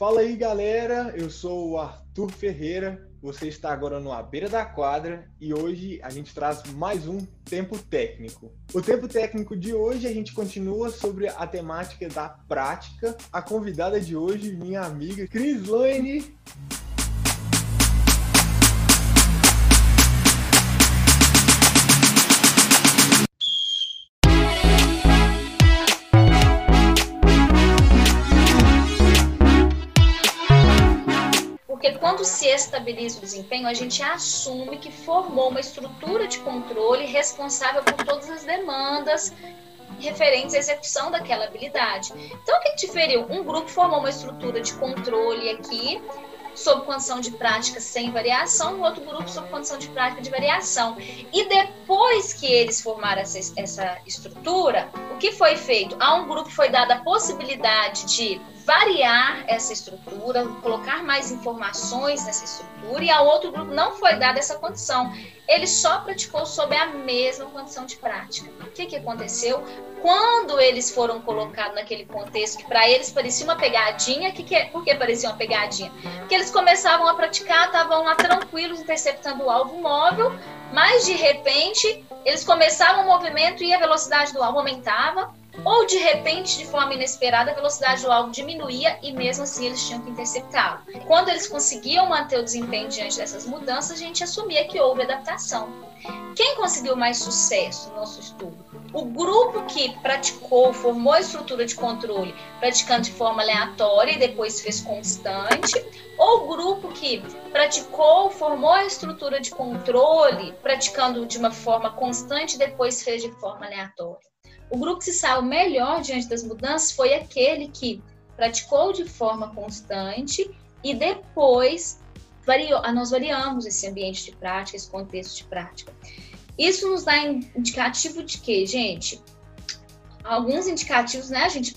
Fala aí, galera. Eu sou o Arthur Ferreira. Você está agora no A Beira da Quadra e hoje a gente traz mais um Tempo Técnico. O Tempo Técnico de hoje a gente continua sobre a temática da prática. A convidada de hoje, minha amiga Cris Lane. Estabiliza o desempenho, a gente assume que formou uma estrutura de controle responsável por todas as demandas referentes à execução daquela habilidade. Então, o que diferiu? Um grupo formou uma estrutura de controle aqui, sob condição de prática sem variação, o outro grupo sob condição de prática de variação. E depois que eles formaram essa, essa estrutura, que foi feito? A um grupo foi dada a possibilidade de variar essa estrutura, colocar mais informações nessa estrutura, e a outro grupo não foi dada essa condição. Ele só praticou sob a mesma condição de prática. O que, que aconteceu? Quando eles foram colocados naquele contexto que para eles parecia uma pegadinha, que que é, por que parecia uma pegadinha? Porque eles começavam a praticar, estavam lá tranquilos, interceptando o alvo móvel, mas de repente eles começavam o movimento e a velocidade do alvo aumentava, ou de repente, de forma inesperada, a velocidade do alvo diminuía e mesmo assim eles tinham que interceptá-lo. Quando eles conseguiam manter o desempenho diante dessas mudanças, a gente assumia que houve adaptação. Quem conseguiu mais sucesso no nosso estudo? O grupo que praticou, formou a estrutura de controle, praticando de forma aleatória e depois fez constante, ou o grupo que praticou, formou a estrutura de controle, praticando de uma forma constante e depois fez de forma aleatória. O grupo que se saiu melhor diante das mudanças foi aquele que praticou de forma constante e depois variou, nós variamos esse ambiente de prática, esse contexto de prática. Isso nos dá indicativo de que, gente, alguns indicativos, né? A gente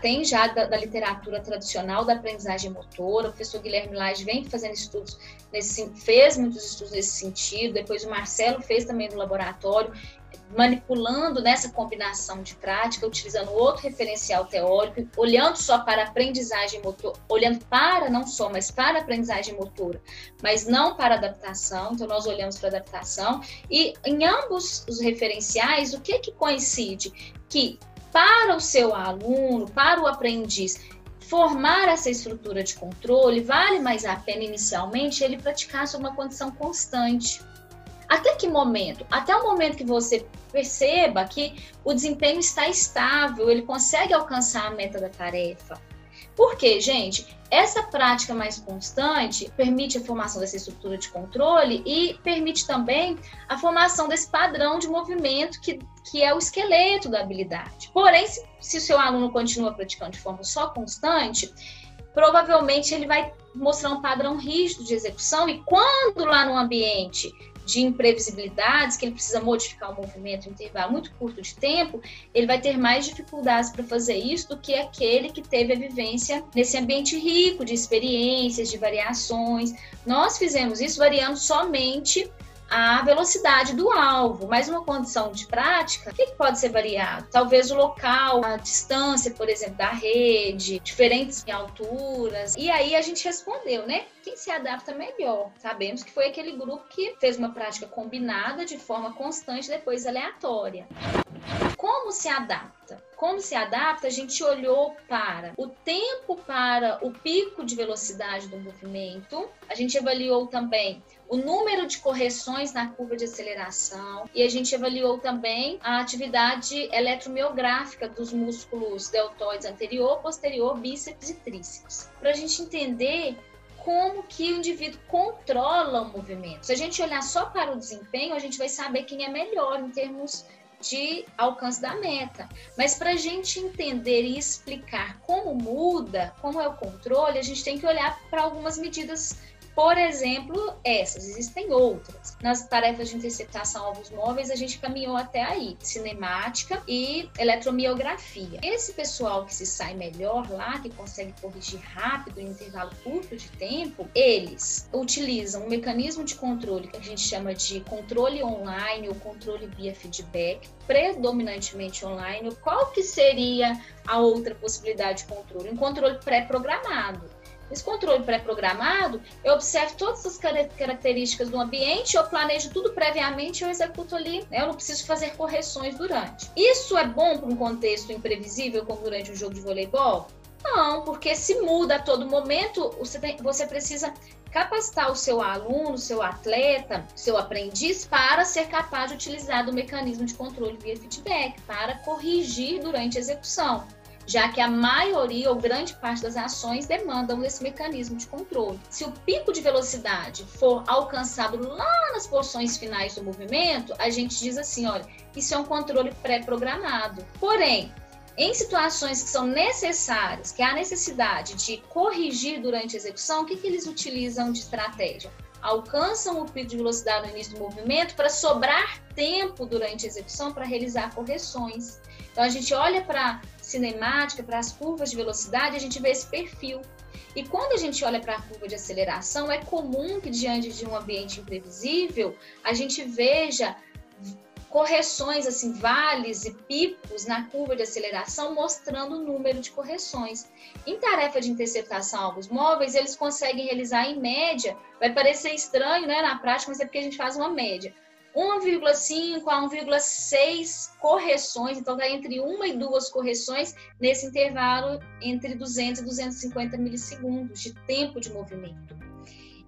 tem já da, da, literatura tradicional da aprendizagem motora. O professor Guilherme Lage vem fazendo estudos nesse, fez muitos estudos nesse sentido. Depois o Marcelo fez também no laboratório manipulando nessa combinação de prática, utilizando outro referencial teórico, olhando só para a aprendizagem motora, olhando para não só, mas para a aprendizagem motora, mas não para adaptação. Então nós olhamos para adaptação e em ambos os referenciais, o que que coincide? Que para o seu aluno, para o aprendiz, formar essa estrutura de controle, vale mais a pena inicialmente ele praticar uma condição constante. Até que momento? Até o momento que você perceba que o desempenho está estável, ele consegue alcançar a meta da tarefa. Por quê, gente? Essa prática mais constante permite a formação dessa estrutura de controle e permite também a formação desse padrão de movimento que, que é o esqueleto da habilidade. Porém, se, se o seu aluno continua praticando de forma só constante, provavelmente ele vai mostrar um padrão rígido de execução e quando lá no ambiente de imprevisibilidades, que ele precisa modificar o movimento em intervalo muito curto de tempo, ele vai ter mais dificuldades para fazer isso do que aquele que teve a vivência nesse ambiente rico de experiências, de variações. Nós fizemos isso variando somente a velocidade do alvo, mas uma condição de prática, o que, pode ser variado? Talvez o local, a distância, por exemplo, da rede, diferentes alturas. E aí a gente respondeu, né? Quem se adapta melhor? Sabemos que foi aquele grupo que fez uma prática combinada de forma constante, depois aleatória. Como se adapta? Como se adapta? A gente olhou para o tempo para o pico de velocidade do movimento, a gente avaliou também o número de correções na curva de aceleração e a gente avaliou também a atividade eletromiográfica dos músculos deltoides anterior, posterior, bíceps e tríceps. Para a gente entender como que o indivíduo controla o movimento. Se a gente olhar só para o desempenho, a gente vai saber quem é melhor em termos de alcance da meta. Mas para a gente entender e explicar como muda, como é o controle, a gente tem que olhar para algumas medidas por exemplo, essas, existem outras. Nas tarefas de interceptação alvos móveis, a gente caminhou até aí, cinemática e eletromiografia. Esse pessoal que se sai melhor lá, que consegue corrigir rápido em intervalo curto de tempo, eles utilizam um mecanismo de controle que a gente chama de controle online ou controle via feedback, predominantemente online. Qual que seria a outra possibilidade de controle? Um controle pré-programado Esse controle pré-programado, eu observo todas as características do ambiente, eu planejo tudo previamente e eu executo ali. Né? Eu não preciso fazer correções durante. Isso é bom para um contexto imprevisível, como durante um jogo de voleibol? Não, porque se muda a todo momento, você, tem, você precisa capacitar o seu aluno, o seu atleta, o seu aprendiz para ser capaz de utilizar o mecanismo de controle via feedback, para corrigir durante a execução já que a maioria ou grande parte das ações demandam esse mecanismo de controle. Se o pico de velocidade for alcançado lá nas porções finais do movimento, a gente diz assim, olha, isso é um controle pré-programado. Porém, em situações que são necessárias, que há necessidade de corrigir durante a execução, o que, que eles utilizam de estratégia? Alcançam o pico de velocidade no início do movimento para sobrar tempo durante a execução para realizar correções. Então a gente olha para cinemática, para as curvas de velocidade, a gente vê esse perfil. E quando a gente olha para a curva de aceleração, é comum que diante de um ambiente imprevisível, a gente veja correções, assim, vales e picos na curva de aceleração, mostrando o número de correções. Em tarefa de interceptação alvos móveis, eles conseguem realizar em média, vai parecer estranho, né, na prática, mas é porque a gente faz uma média 1,5 a 1,6 correções, então está entre uma e duas correções nesse intervalo entre 200 e 250 milissegundos de tempo de movimento.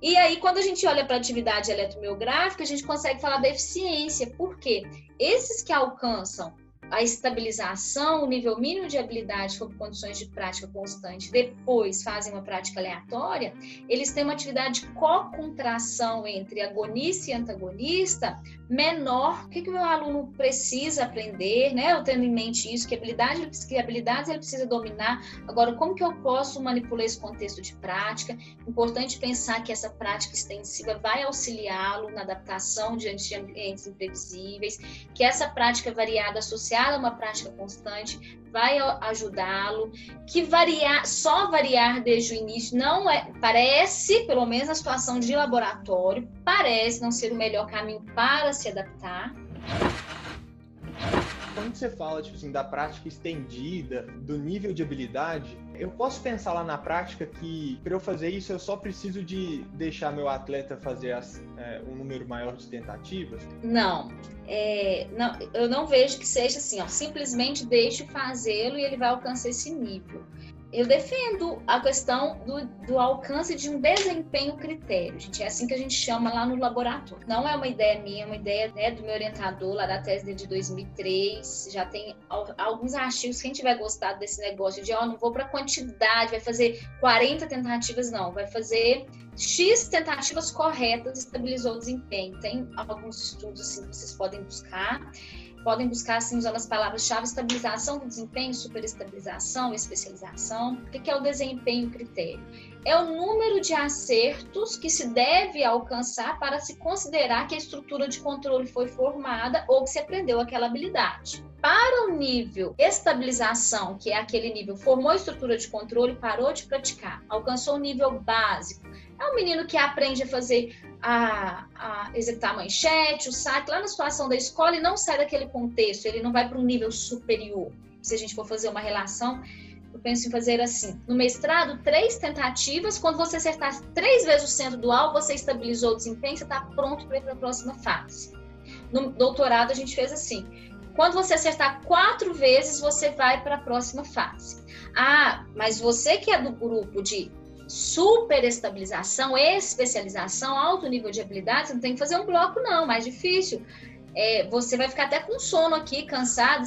E aí, quando a gente olha para a atividade eletromiográfica, a gente consegue falar da eficiência, porque esses que alcançam a estabilização, o nível mínimo de habilidade sob condições de prática constante, depois fazem uma prática aleatória, eles têm uma atividade de co-contração entre agonista e antagonista menor. O que, que o meu aluno precisa aprender, né? Eu tendo em mente isso, que habilidade, que habilidades ele precisa dominar. Agora, como que eu posso manipular esse contexto de prática? Importante pensar que essa prática extensiva vai auxiliá-lo na adaptação diante de ambientes imprevisíveis, que essa prática variada associada a uma prática constante vai ajudá-lo, que variar, só variar desde o início não é, parece, pelo menos na situação de laboratório, parece não ser o melhor caminho para se adaptar. Quando você fala tipo assim, da prática estendida, do nível de habilidade, eu posso pensar lá na prática que para eu fazer isso eu só preciso de deixar meu atleta fazer as, é, um número maior de tentativas? Não, é, não, eu não vejo que seja assim, ó, simplesmente deixe fazê-lo e ele vai alcançar esse nível eu defendo a questão do, do, alcance de um desempenho critério, gente. É assim que a gente chama lá no laboratório. Não é uma ideia minha, é uma ideia né, do meu orientador lá da tese de 2003. Já tem alguns artigos. Quem tiver gostado desse negócio de, ó, oh, não vou para quantidade, vai fazer 40 tentativas, não. Vai fazer X tentativas corretas, estabilizou o desempenho. Tem alguns estudos assim que vocês podem buscar podem buscar, assim, usando as palavras-chave, estabilização do desempenho, superestabilização, especialização. O que é o desempenho critério? É o número de acertos que se deve alcançar para se considerar que a estrutura de controle foi formada ou que se aprendeu aquela habilidade. Para o nível estabilização, que é aquele nível formou a estrutura de controle, parou de praticar, alcançou o nível básico, é um menino que aprende a fazer, a, a, executar a manchete, o saque, lá na situação da escola e não sai daquele contexto, ele não vai para um nível superior. Se a gente for fazer uma relação, eu penso em fazer assim: no mestrado, três tentativas, quando você acertar três vezes o centro do alvo, você estabilizou o desempenho, você está pronto para ir para a próxima fase. No doutorado, a gente fez assim: quando você acertar quatro vezes, você vai para a próxima fase. Ah, mas você que é do grupo de superestabilização, especialização, alto nível de habilidade, você não tem que fazer um bloco, não, mais difícil. É, você vai ficar até com sono aqui, cansado,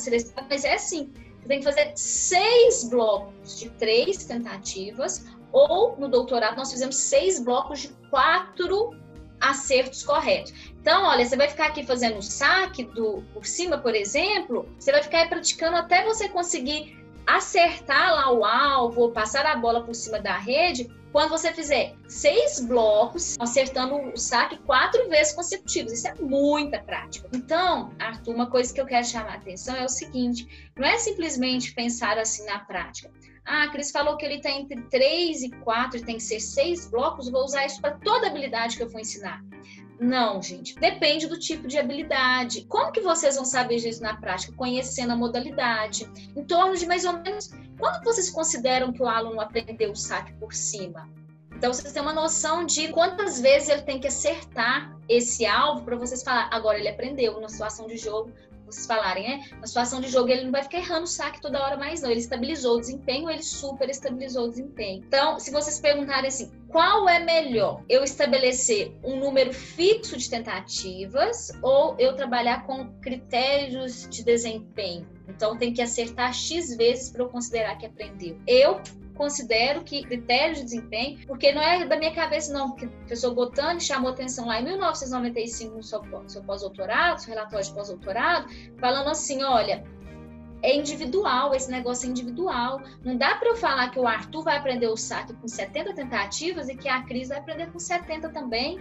mas é assim. Você tem que fazer seis blocos de três tentativas, ou no doutorado nós fizemos seis blocos de quatro acertos corretos. Então, olha, você vai ficar aqui fazendo o saque do por cima, por exemplo, você vai ficar praticando até você conseguir acertar lá o alvo passar a bola por cima da rede quando você fizer seis blocos, acertando o saque quatro vezes consecutivas. Isso é muita prática. Então, Arthur, uma coisa que eu quero chamar a atenção é o seguinte: não é simplesmente pensar assim na prática. Ah, Cris falou que ele tem entre três e quatro, tem que ser seis blocos, vou usar isso para toda habilidade que eu for ensinar. Não, gente. Depende do tipo de habilidade. Como que vocês vão saber disso na prática? Conhecendo a modalidade. Em torno de mais ou menos. Quando vocês consideram que o aluno aprendeu o saque por cima? Então vocês têm uma noção de quantas vezes ele tem que acertar esse alvo para vocês falar, agora ele aprendeu na situação de jogo, vocês falarem, né? Na situação de jogo, ele não vai ficar errando o saque toda hora mais, não. Ele estabilizou o desempenho, ele super estabilizou o desempenho. Então, se vocês perguntarem assim, qual é melhor? Eu estabelecer um número fixo de tentativas ou eu trabalhar com critérios de desempenho? Então, tem que acertar X vezes para eu considerar que aprendeu. Eu considero que critério de desempenho, porque não é da minha cabeça, não, porque o professor Botani chamou atenção lá em 1995 no seu, pós-doutorado, seu relatório de pós-doutorado, falando assim: olha, é individual, esse negócio é individual. Não dá para eu falar que o Arthur vai aprender o saque com 70 tentativas e que a Cris vai aprender com 70 também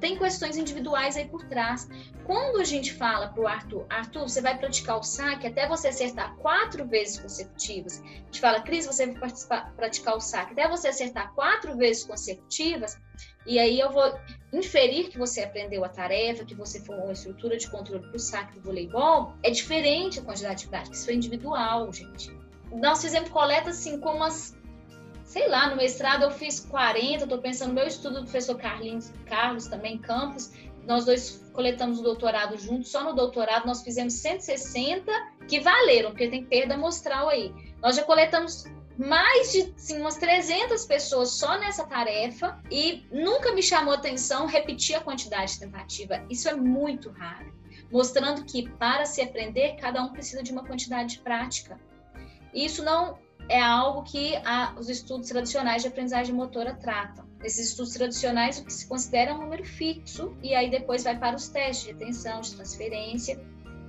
tem questões individuais aí por trás. Quando a gente fala para o Arthur, Arthur, você vai praticar o saque até você acertar quatro vezes consecutivas. A gente fala, Cris, você vai praticar o saque até você acertar quatro vezes consecutivas. E aí eu vou inferir que você aprendeu a tarefa, que você formou uma estrutura de controle para o saque do voleibol. É diferente a quantidade de prática, isso é individual, gente. Nós fizemos coleta assim com umas sei lá, no mestrado eu fiz 40, estou pensando no meu estudo do professor Carlinhos, Carlos também, Campos, nós dois coletamos o doutorado juntos, só no doutorado nós fizemos 160 que valeram, porque tem perda amostral aí. Nós já coletamos mais de assim, umas 300 pessoas só nessa tarefa e nunca me chamou atenção repetir a quantidade de tentativa. Isso é muito raro, mostrando que para se aprender, cada um precisa de uma quantidade de prática. Isso não é algo que a, os estudos tradicionais de aprendizagem motora tratam. Nesses estudos tradicionais, o que se considera é um número fixo, e aí depois vai para os testes de atenção, de transferência.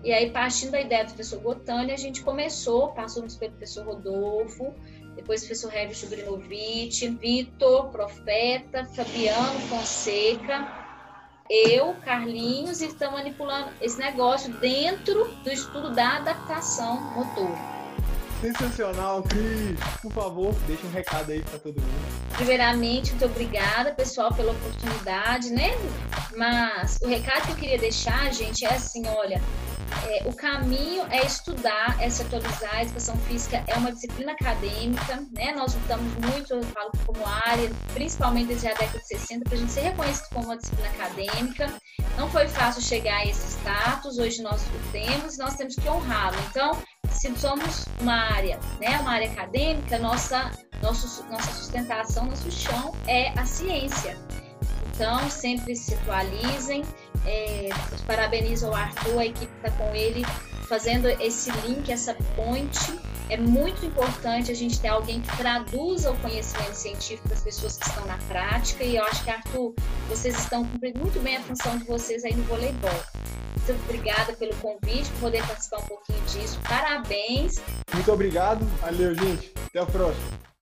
E aí, partindo da ideia do professor Botânia, a gente começou, passamos pelo professor Rodolfo, depois o professor Hélio Chubrinovich, Vitor, Profeta, Fabiano Fonseca, eu, Carlinhos, e estamos manipulando esse negócio dentro do estudo da adaptação motora. Sensacional, Cris. Por favor, deixa um recado aí para todo mundo. Primeiramente, muito obrigada, pessoal, pela oportunidade, né? Mas o recado que eu queria deixar, gente, é assim, olha, é, o caminho é estudar, é se atualizar. A educação física é uma disciplina acadêmica, né? Nós lutamos muito, eu falo como área, principalmente desde a década de 60, para a gente ser reconhecido como uma disciplina acadêmica. Não foi fácil chegar a esse status, hoje nós o temos, nós temos que honrá-lo. Então, se somos uma área, né, uma área acadêmica, nossa, nosso, nossa sustentação, nosso chão é a ciência. Então, sempre se atualizem. É, parabenizo ao Arthur, a equipe está com ele, fazendo esse link, essa ponte. É muito importante a gente ter alguém que traduza o conhecimento científico das pessoas que estão na prática. E eu acho que, Arthur, vocês estão cumprindo muito bem a função de vocês aí no voleibol. Muito obrigada pelo convite, por poder participar um pouquinho disso. Parabéns. Muito obrigado. Valeu, gente. Até o próximo.